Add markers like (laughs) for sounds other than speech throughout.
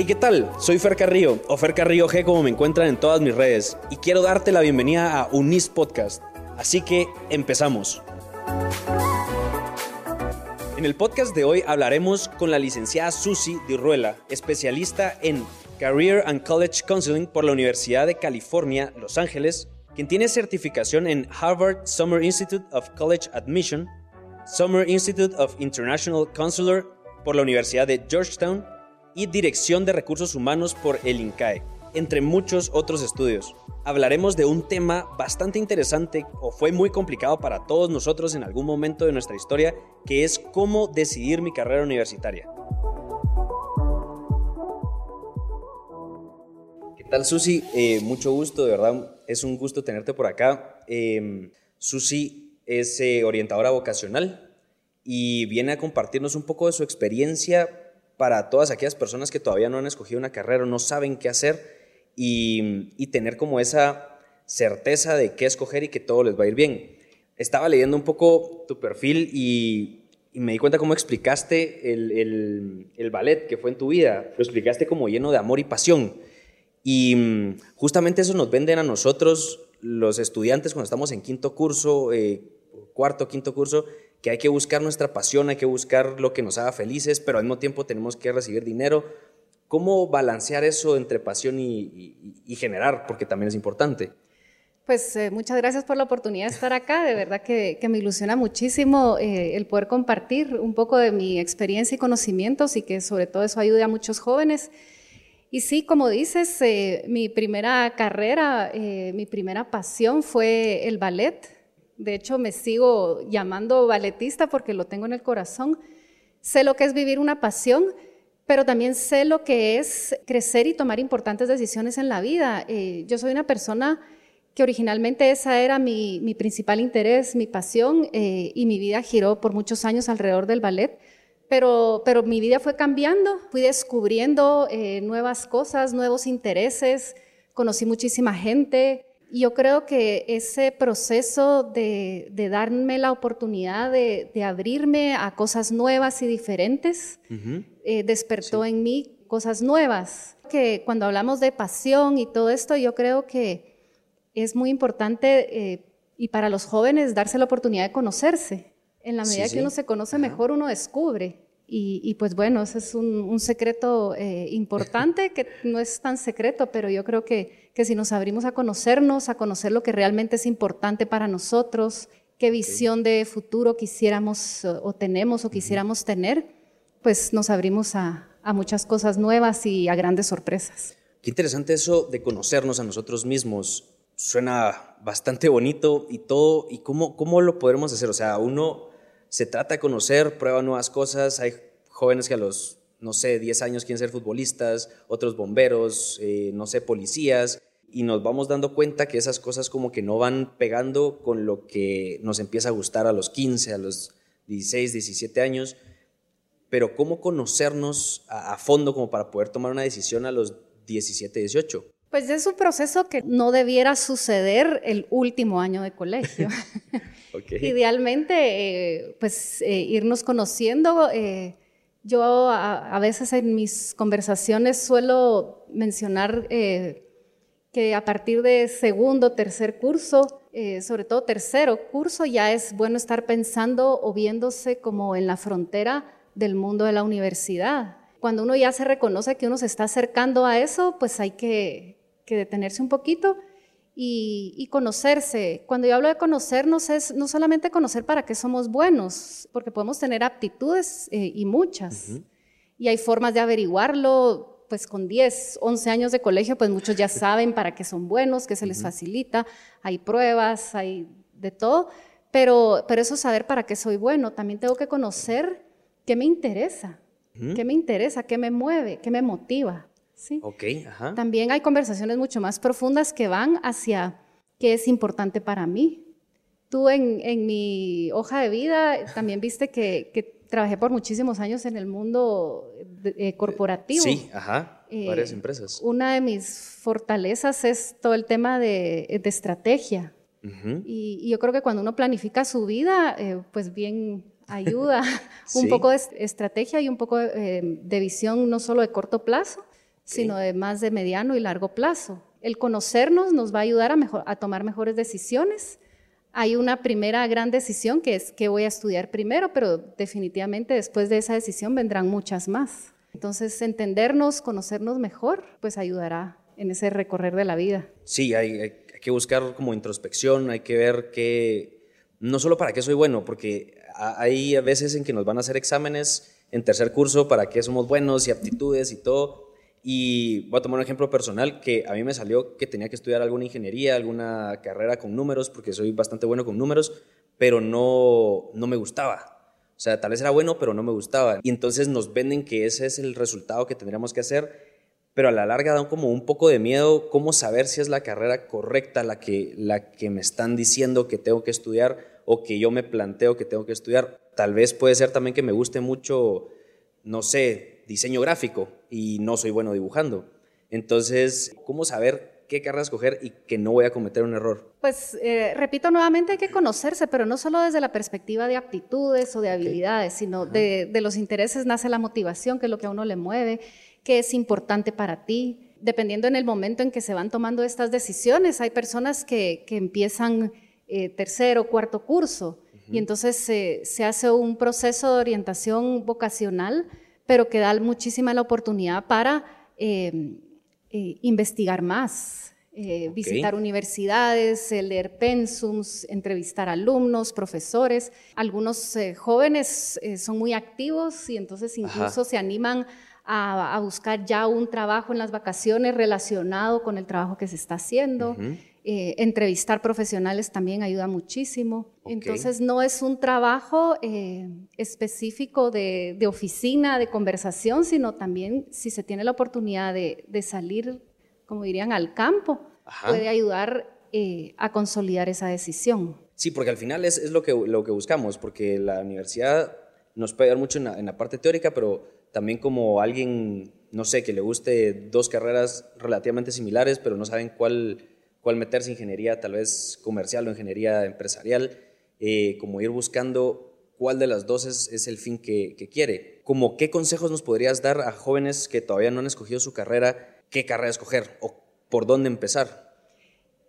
Hey, ¿qué tal? Soy Fer Carrillo, o Fer Carrillo G como me encuentran en todas mis redes, y quiero darte la bienvenida a Unis Podcast. Así que empezamos. En el podcast de hoy hablaremos con la licenciada Susi Ruela, especialista en Career and College Counseling por la Universidad de California, Los Ángeles, quien tiene certificación en Harvard Summer Institute of College Admission, Summer Institute of International Counselor por la Universidad de Georgetown y Dirección de Recursos Humanos por el INCAE, entre muchos otros estudios. Hablaremos de un tema bastante interesante o fue muy complicado para todos nosotros en algún momento de nuestra historia, que es cómo decidir mi carrera universitaria. ¿Qué tal Susi? Eh, mucho gusto, de verdad es un gusto tenerte por acá. Eh, Susi es eh, orientadora vocacional y viene a compartirnos un poco de su experiencia para todas aquellas personas que todavía no han escogido una carrera, no saben qué hacer y, tener como esa certeza de qué escoger y que todo les va a ir bien. Estaba leyendo un poco tu perfil y, me di cuenta cómo explicaste el, el, ballet que fue en tu vida. Lo explicaste como lleno de amor y pasión. Y mm, justamente eso nos venden a nosotros, los estudiantes, cuando estamos en quinto curso, eh, cuarto, quinto curso, que hay que buscar nuestra pasión, hay que buscar lo que nos haga felices, pero al mismo tiempo tenemos que recibir dinero. ¿Cómo balancear eso entre pasión y, generar? Porque también es importante. Pues eh, muchas gracias por la oportunidad de estar acá. De verdad que, me ilusiona muchísimo eh, el poder compartir un poco de mi experiencia y conocimientos y que sobre todo eso ayude a muchos jóvenes. Y sí, como dices, eh, mi primera carrera, mi primera pasión fue el ballet. De hecho, me sigo llamando balletista porque lo tengo en el corazón. Sé lo que es vivir una pasión, pero también sé lo que es crecer y tomar importantes decisiones en la vida. Eh, yo soy una persona que originalmente esa era mi, principal interés, mi pasión, eh, y mi vida giró por muchos años alrededor del ballet. Pero, pero mi vida fue cambiando, fui descubriendo eh, nuevas cosas, nuevos intereses, conocí muchísima gente, yo creo que ese proceso de, darme la oportunidad de, abrirme a cosas nuevas y diferentes eh, despertó en mí cosas nuevas. Que cuando hablamos de pasión y todo esto, yo creo que es muy importante eh, y para los jóvenes darse la oportunidad de conocerse. En la medida que uno se conoce mejor, uno descubre. Y, pues bueno, ese es un, secreto eh, importante (laughs) que no es tan secreto, pero yo creo que, que, si nos abrimos a conocernos, a conocer lo que realmente es importante para nosotros, qué visión de futuro quisiéramos o, tenemos o quisiéramos tener, pues nos abrimos a, a, muchas cosas nuevas y a grandes sorpresas. Qué interesante eso de conocernos a nosotros mismos. Suena bastante bonito y todo. ¿Y cómo, cómo lo podremos hacer? O sea, uno se trata de conocer, prueba nuevas cosas. Hay jóvenes que a los, no sé, 10 años quieren ser futbolistas, otros bomberos, eh, no sé, policías. Y nos vamos dando cuenta que esas cosas como que no van pegando con lo que nos empieza a gustar a los 15, a los 16, 17 años. Pero ¿cómo conocernos a, a fondo como para poder tomar una decisión a los 17, 18? Pues es un proceso que no debiera suceder el último año de colegio. (laughs) Idealmente, eh, pues eh, irnos conociendo. Eh, yo a, veces en mis conversaciones suelo mencionar que a partir de segundo, tercer curso, sobre todo tercero curso, ya es bueno estar pensando o viéndose como en la frontera del mundo de la universidad. Cuando uno ya se reconoce que uno se está acercando a eso, pues hay que que detenerse un poquito y, conocerse. Cuando yo hablo de conocernos es no solamente conocer para qué somos buenos, porque podemos tener aptitudes eh, y muchas. Y hay formas de averiguarlo, pues con 10, 11 años de colegio, pues muchos ya saben para qué son buenos, qué se les facilita, hay pruebas, hay de todo, pero, pero eso saber para qué soy bueno, también tengo que conocer qué me interesa, qué me interesa, qué me mueve, qué me motiva. ¿Sí? Ok, ajá. También hay conversaciones mucho más profundas que van hacia qué es importante para mí. Tú en, en mi hoja de vida también viste que, que, trabajé por muchísimos años en el mundo eh, corporativo. Sí, ajá, eh, varias empresas. Una de mis fortalezas es todo el tema de, de estrategia. y, yo creo que cuando uno planifica su vida, eh, pues bien ayuda (laughs) (laughs) un poco de estrategia y un poco de visión no solo de corto plazo, sino de más de mediano y largo plazo. El conocernos nos va a ayudar a, mejor, a tomar mejores decisiones. Hay una primera gran decisión que es qué voy a estudiar primero, pero definitivamente después de esa decisión vendrán muchas más. Entonces, entendernos, conocernos mejor, pues ayudará en ese recorrer de la vida. Sí, hay, hay que buscar como introspección, hay que ver que, no solo para qué soy bueno, porque hay veces en que nos van a hacer exámenes en tercer curso para qué somos buenos y aptitudes y todo, y voy a tomar un ejemplo personal que a mí me salió que tenía que estudiar alguna ingeniería, alguna carrera con números, porque soy bastante bueno con números, pero no, no me gustaba. O sea, tal vez era bueno, pero no me gustaba. Y entonces nos venden que ese es el resultado que tendríamos que hacer, pero a la larga da como un poco de miedo cómo saber si es la carrera correcta la que, la que me están diciendo que tengo que estudiar o que yo me planteo que tengo que estudiar. Tal vez puede ser también que me guste mucho, no sé, diseño gráfico y no soy bueno dibujando. Entonces, ¿cómo saber qué carrera escoger y que no voy a cometer un error? Pues eh, repito nuevamente, hay que conocerse, pero no solo desde la perspectiva de aptitudes o de habilidades, sino de, de, los intereses nace la motivación, que es lo que a uno le mueve, qué es importante para ti. Dependiendo en el momento en que se van tomando estas decisiones, hay personas que, que empiezan eh, tercero o cuarto curso y entonces se hace un proceso de orientación vocacional pero que da muchísima la oportunidad para eh, eh, investigar más, eh, visitar universidades, leer pensums, entrevistar alumnos, profesores. Algunos jóvenes son muy activos y entonces incluso se animan a, buscar ya un trabajo en las vacaciones relacionado con el trabajo que se está haciendo. Eh, entrevistar profesionales también ayuda muchísimo. Entonces no es un trabajo eh, específico de, oficina, de conversación, sino también si se tiene la oportunidad de, salir, como dirían, al campo, puede ayudar eh, a consolidar esa decisión. Sí, porque al final es, lo, que, lo que buscamos, porque la universidad nos puede ayudar mucho en la parte teórica, pero también como alguien, no sé, que le guste dos carreras relativamente similares, pero no saben cuál cuál meterse ingeniería tal vez comercial o ingeniería empresarial, eh, como ir buscando cuál de las dos es, el fin que, quiere. Como qué consejos nos podrías dar a jóvenes que todavía no han escogido su carrera, qué carrera escoger o por dónde empezar.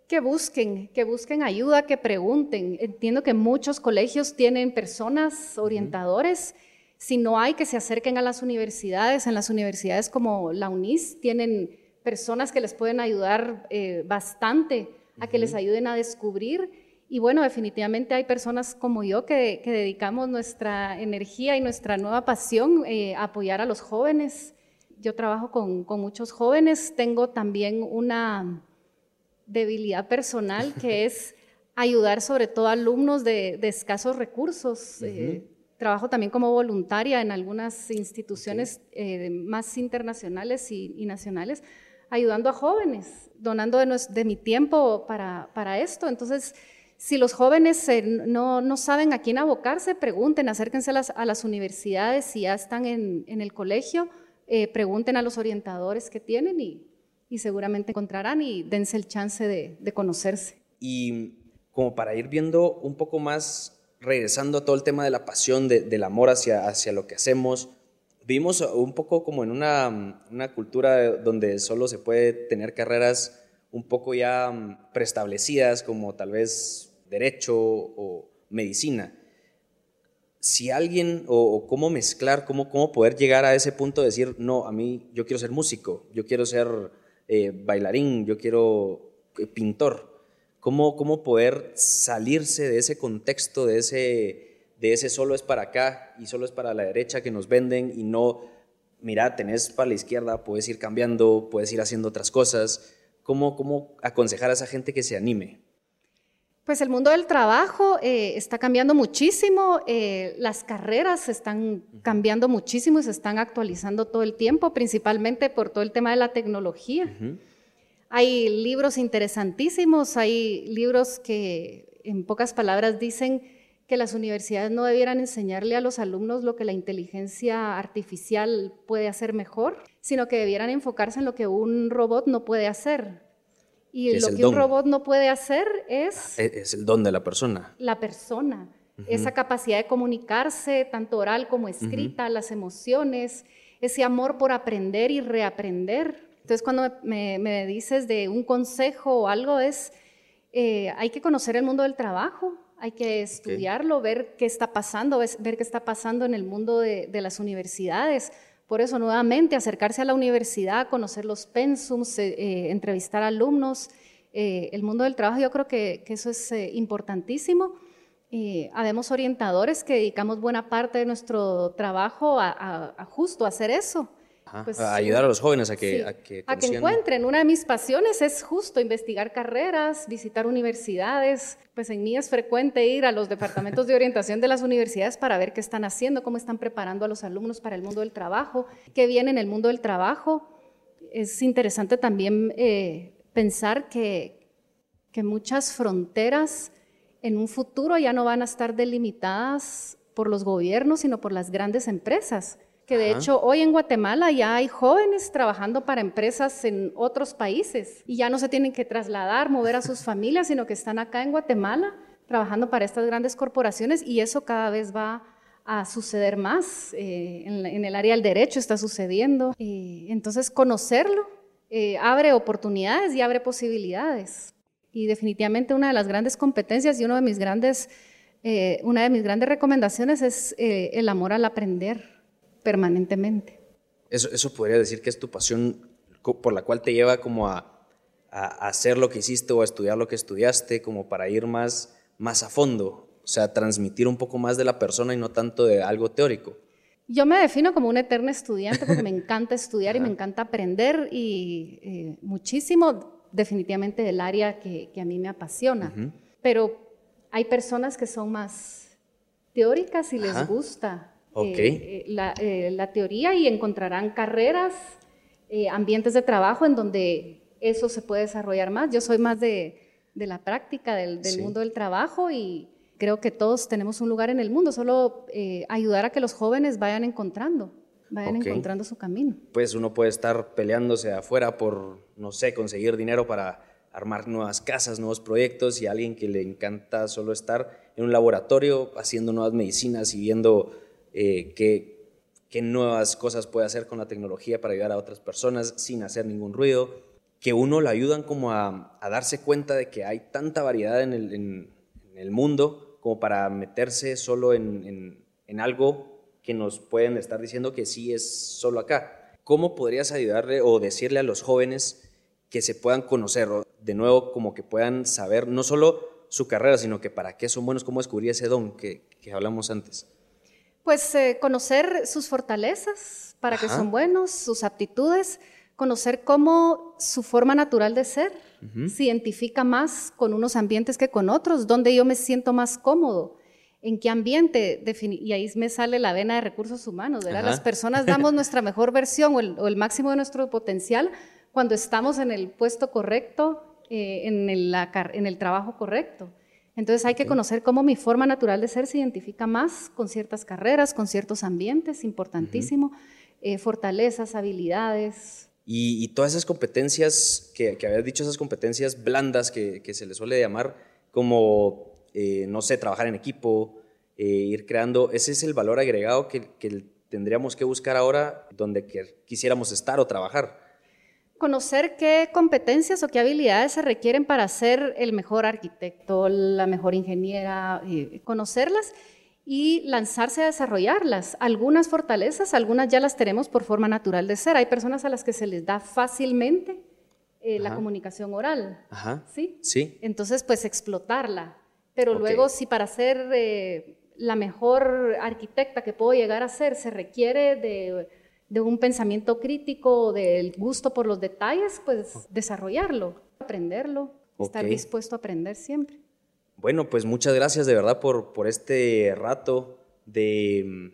Que busquen, que busquen ayuda, que pregunten. Entiendo que muchos colegios tienen personas orientadores. Si no hay, que se acerquen a las universidades. En las universidades como la UNIS tienen personas que les pueden ayudar eh, bastante a que les ayuden a descubrir. Y bueno, definitivamente hay personas como yo que, dedicamos nuestra energía y nuestra nueva pasión eh, a apoyar a los jóvenes. Yo trabajo con, muchos jóvenes, tengo también una debilidad personal (laughs) que es ayudar sobre todo a alumnos de, escasos recursos. Eh, trabajo también como voluntaria en algunas instituciones más internacionales y nacionales ayudando a jóvenes, donando de, mi tiempo para, esto. Entonces, si los jóvenes no, saben a quién abocarse, pregunten, acérquense a las, universidades, si ya están en, el colegio, eh, pregunten a los orientadores que tienen y, seguramente encontrarán y dense el chance de, conocerse. Y como para ir viendo un poco más, regresando a todo el tema de la pasión, del amor hacia, hacia lo que hacemos, vivimos un poco como en una, una, cultura donde solo se puede tener carreras un poco ya mm, preestablecidas, como tal vez derecho o medicina. Si alguien, o, cómo mezclar, cómo, cómo poder llegar a ese punto de decir, no, a mí yo quiero ser músico, yo quiero ser eh, bailarín, yo quiero eh, pintor. ¿Cómo, ¿Cómo poder salirse de ese contexto, de ese de ese solo es para acá y solo es para la derecha que nos venden y no, mira, tenés para la izquierda, puedes ir cambiando, puedes ir haciendo otras cosas. ¿Cómo, cómo aconsejar a esa gente que se anime? Pues el mundo del trabajo eh, está cambiando muchísimo, eh, las carreras están cambiando muchísimo y se están actualizando todo el tiempo, principalmente por todo el tema de la tecnología. Hay libros interesantísimos, hay libros que en pocas palabras dicen que las universidades no debieran enseñarle a los alumnos lo que la inteligencia artificial puede hacer mejor, sino que debieran enfocarse en lo que un robot no puede hacer. Y lo que un robot no puede hacer es... E-, es el don de la persona. La persona. Esa capacidad de comunicarse, tanto oral como escrita, las emociones, ese amor por aprender y reaprender. Entonces, cuando me, dices de un consejo o algo, es, eh, hay que conocer el mundo del trabajo, hay que estudiarlo, ver qué está pasando, ver qué está pasando en el mundo de, las universidades. Por eso, nuevamente, acercarse a la universidad, conocer los pensums, eh, eh, entrevistar alumnos. Eh, el mundo del trabajo, yo creo que, eso es importantísimo. habemos orientadores que dedicamos buena parte de nuestro trabajo a, a justo hacer eso pues, a ayudar a los jóvenes a que, a que, encuentren. Una de mis pasiones es justo investigar carreras, visitar universidades. Pues en mí es frecuente ir a los departamentos de orientación de las universidades para ver qué están haciendo, cómo están preparando a los alumnos para el mundo del trabajo, qué viene en el mundo del trabajo. Es interesante también eh, pensar que, que muchas fronteras en un futuro ya no van a estar delimitadas por los gobiernos, sino por las grandes empresas que de hecho hoy en Guatemala ya hay jóvenes trabajando para empresas en otros países y ya no se tienen que trasladar, mover a sus (laughs) familias, sino que están acá en Guatemala trabajando para estas grandes corporaciones y eso cada vez va a suceder más. Eh, en, el área del derecho está sucediendo. Eh, entonces, conocerlo eh, abre oportunidades y abre posibilidades. Y definitivamente una de las grandes competencias y uno de mis grandes, una de mis grandes recomendaciones es el amor al aprender permanentemente. Eso, eso podría decir que es tu pasión por la cual te lleva como a, a, hacer lo que hiciste o a estudiar lo que estudiaste, como para ir más, más a fondo, o sea, transmitir un poco más de la persona y no tanto de algo teórico. Yo me defino como una eterna estudiante porque me (laughs) encanta estudiar y me encanta aprender y eh, muchísimo definitivamente del área que, que a mí me apasiona. Pero hay personas que son más teóricas y les gusta eh, eh, eh, la, teoría y encontrarán carreras, ambientes de trabajo en donde eso se puede desarrollar más. Yo soy más de, la práctica del, mundo del trabajo y creo que todos tenemos un lugar en el mundo, solo ayudar a que los jóvenes vayan encontrando vayan encontrando su camino. Pues uno puede estar peleándose afuera por, no sé, conseguir dinero para armar nuevas casas, nuevos proyectos y alguien que le encanta solo estar en un laboratorio haciendo nuevas medicinas y viendo eh, qué, nuevas cosas puede hacer con la tecnología para ayudar a otras personas sin hacer ningún ruido, que uno le ayudan como a, darse cuenta de que hay tanta variedad en el, mundo como para meterse solo en, algo que nos pueden estar diciendo que sí es solo acá. ¿Cómo podrías ayudarle o decirle a los jóvenes que se puedan conocer, de nuevo, como que puedan saber no solo su carrera, sino que para qué son buenos, cómo descubrir ese don que hablamos antes? Pues eh, conocer sus fortalezas, para que son buenos, sus aptitudes, conocer cómo su forma natural de ser se identifica más con unos ambientes que con otros, donde yo me siento más cómodo, en qué ambiente, y ahí me sale la vena de recursos humanos, ¿verdad? Las personas (laughs) damos nuestra mejor versión o el, máximo de nuestro potencial cuando estamos en el puesto correcto, eh, en, en el trabajo correcto. Entonces hay que conocer cómo mi forma natural de ser se identifica más con ciertas carreras, con ciertos ambientes, importantísimo, eh, fortalezas, habilidades. Y, todas esas competencias que, que, habías dicho, esas competencias blandas que, se les suele llamar, como, eh, no sé, trabajar en equipo, eh, ir creando, ese es el valor agregado que, que tendríamos que buscar ahora donde quisiéramos estar o trabajar conocer qué competencias o qué habilidades se requieren para ser el mejor arquitecto, la mejor ingeniera, eh, conocerlas y lanzarse a desarrollarlas. Algunas fortalezas, algunas ya las tenemos por forma natural de ser. Hay personas a las que se les da fácilmente eh, la comunicación oral. ¿sí? sí. Entonces, pues explotarla. Pero luego, si para ser eh, la mejor arquitecta que puedo llegar a ser se requiere de de un pensamiento crítico, del gusto por los detalles, pues desarrollarlo, aprenderlo, estar dispuesto a aprender siempre. Bueno, pues muchas gracias de verdad por, por este rato de,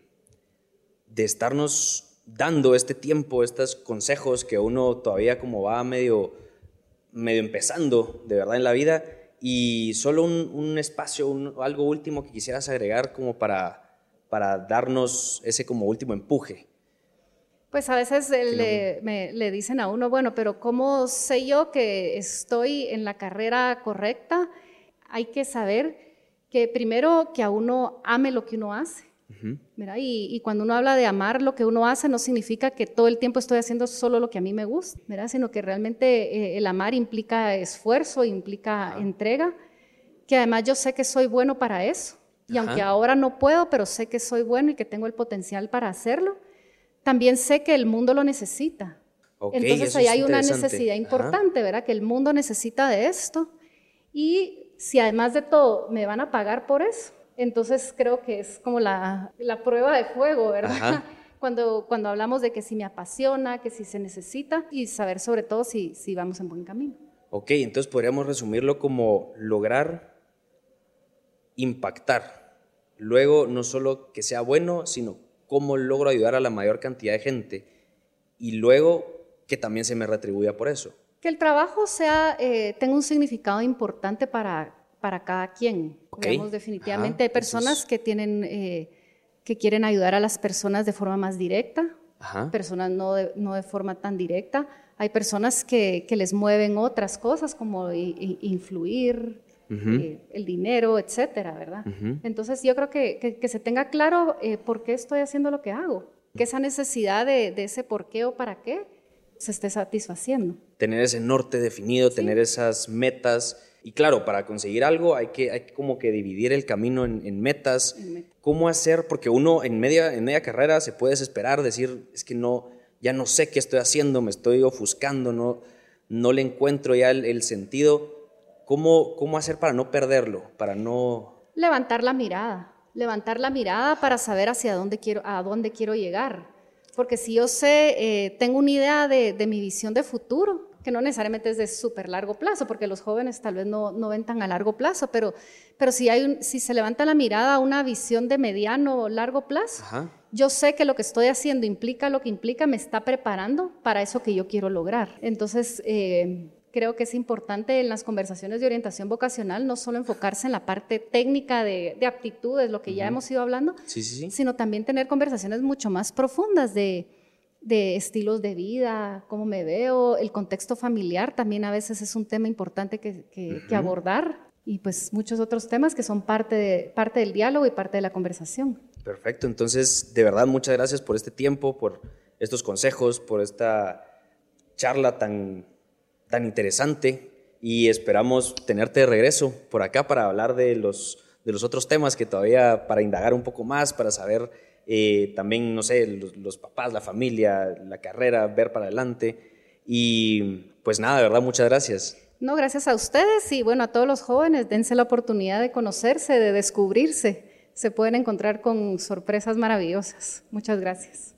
de estarnos dando este tiempo, estos consejos que uno todavía como va medio, medio empezando de verdad en la vida y solo un, un espacio, algo último que quisieras agregar como para, para darnos ese como último empuje. Pues a veces le, le, dicen a uno, bueno, pero ¿cómo sé yo que estoy en la carrera correcta? Hay que saber que primero que a uno ame lo que uno hace, y, cuando uno habla de amar lo que uno hace, no significa que todo el tiempo estoy haciendo solo lo que a mí me gusta, sino que realmente eh, el amar implica esfuerzo, implica entrega, que además yo sé que soy bueno para eso. Y aunque ahora no puedo, pero sé que soy bueno y que tengo el potencial para hacerlo, también sé que el mundo lo necesita. Entonces ahí hay una necesidad importante, ¿verdad? Que el mundo necesita de esto. Y si además de todo me van a pagar por eso, entonces creo que es como la, la prueba de fuego, ¿verdad? (laughs) Cuando, cuando hablamos de que si me apasiona, que si se necesita y saber sobre todo si, si vamos en buen camino. Ok, entonces podríamos resumirlo como lograr impactar. Luego, no solo que sea bueno, sino cómo logro ayudar a la mayor cantidad de gente. Y luego que también se me retribuya por eso. Que el trabajo sea, eh, tenga un significado importante para, para cada quien. definitivamente hay personas que tienen, eh, que quieren ayudar a las personas de forma más directa, personas no de, no de, forma tan directa. Hay personas que, que les mueven otras cosas como influir, eh, el dinero, etcétera, ¿verdad? Entonces yo creo que, que, se tenga claro eh, por qué estoy haciendo lo que hago, que esa necesidad de, de, ese por qué o para qué se esté satisfaciendo. Tener ese norte definido, tener esas metas y claro, para conseguir algo hay que, hay como que dividir el camino en, metas. ¿Cómo hacer? Porque uno en media, en media carrera se puede desesperar, decir, es que no, ya no sé qué estoy haciendo, me estoy ofuscando, no, no le encuentro ya el, sentido. ¿Cómo, ¿Cómo hacer para no perderlo? Para no... Levantar la mirada, levantar la mirada para saber hacia dónde quiero, a dónde quiero llegar. Porque si yo sé, eh, tengo una idea de, de mi visión de futuro, que no necesariamente es de súper largo plazo, porque los jóvenes tal vez no, no ven tan a largo plazo, pero, pero si, hay un, si se levanta la mirada a una visión de mediano o largo plazo, yo sé que lo que estoy haciendo implica lo que implica, me está preparando para eso que yo quiero lograr. Entonces, eh, creo que es importante en las conversaciones de orientación vocacional no solo enfocarse en la parte técnica de, de aptitudes, lo que ya hemos ido hablando, sino también tener conversaciones mucho más profundas de de estilos de vida, cómo me veo, el contexto familiar también a veces es un tema importante que, que, abordar y pues muchos otros temas que son parte, de, parte del diálogo y parte de la conversación. Perfecto, entonces de verdad muchas gracias por este tiempo, por estos consejos, por esta charla tan, tan interesante y esperamos tenerte de regreso por acá para hablar de los, de los otros temas que todavía, para indagar un poco más, para saber eh, también, no sé, los, papás, la familia, la carrera, ver para adelante. Y pues nada, de verdad, muchas gracias. No, gracias a ustedes y bueno, a todos los jóvenes, dense la oportunidad de conocerse, de descubrirse. Se pueden encontrar con sorpresas maravillosas. Muchas gracias.